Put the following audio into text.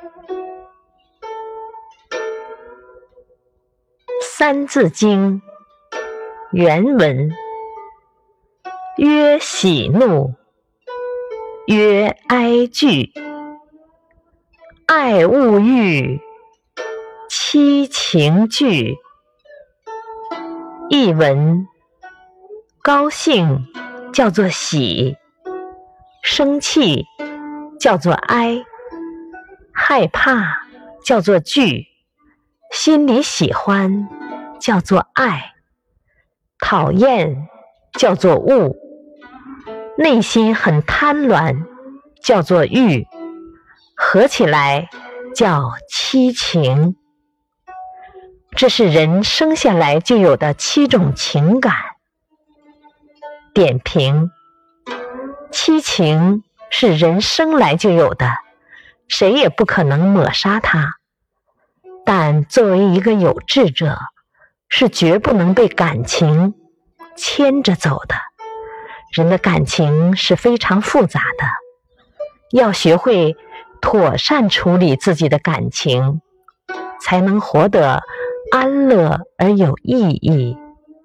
《三字经》原文：曰喜怒，曰哀惧，爱恶欲，七情具。译文：高兴叫做喜，生气叫做哀，害怕叫做惧，心里喜欢。叫做爱，讨厌叫做恶，内心很贪婪叫做欲，合起来叫七情。这是人生下来就有的七种情感。点评：七情是人生来就有的，谁也不可能抹杀它。但作为一个有志者，是绝不能被感情牵着走的。人的感情是非常复杂的，要学会妥善处理自己的感情，才能活得安乐而有意义。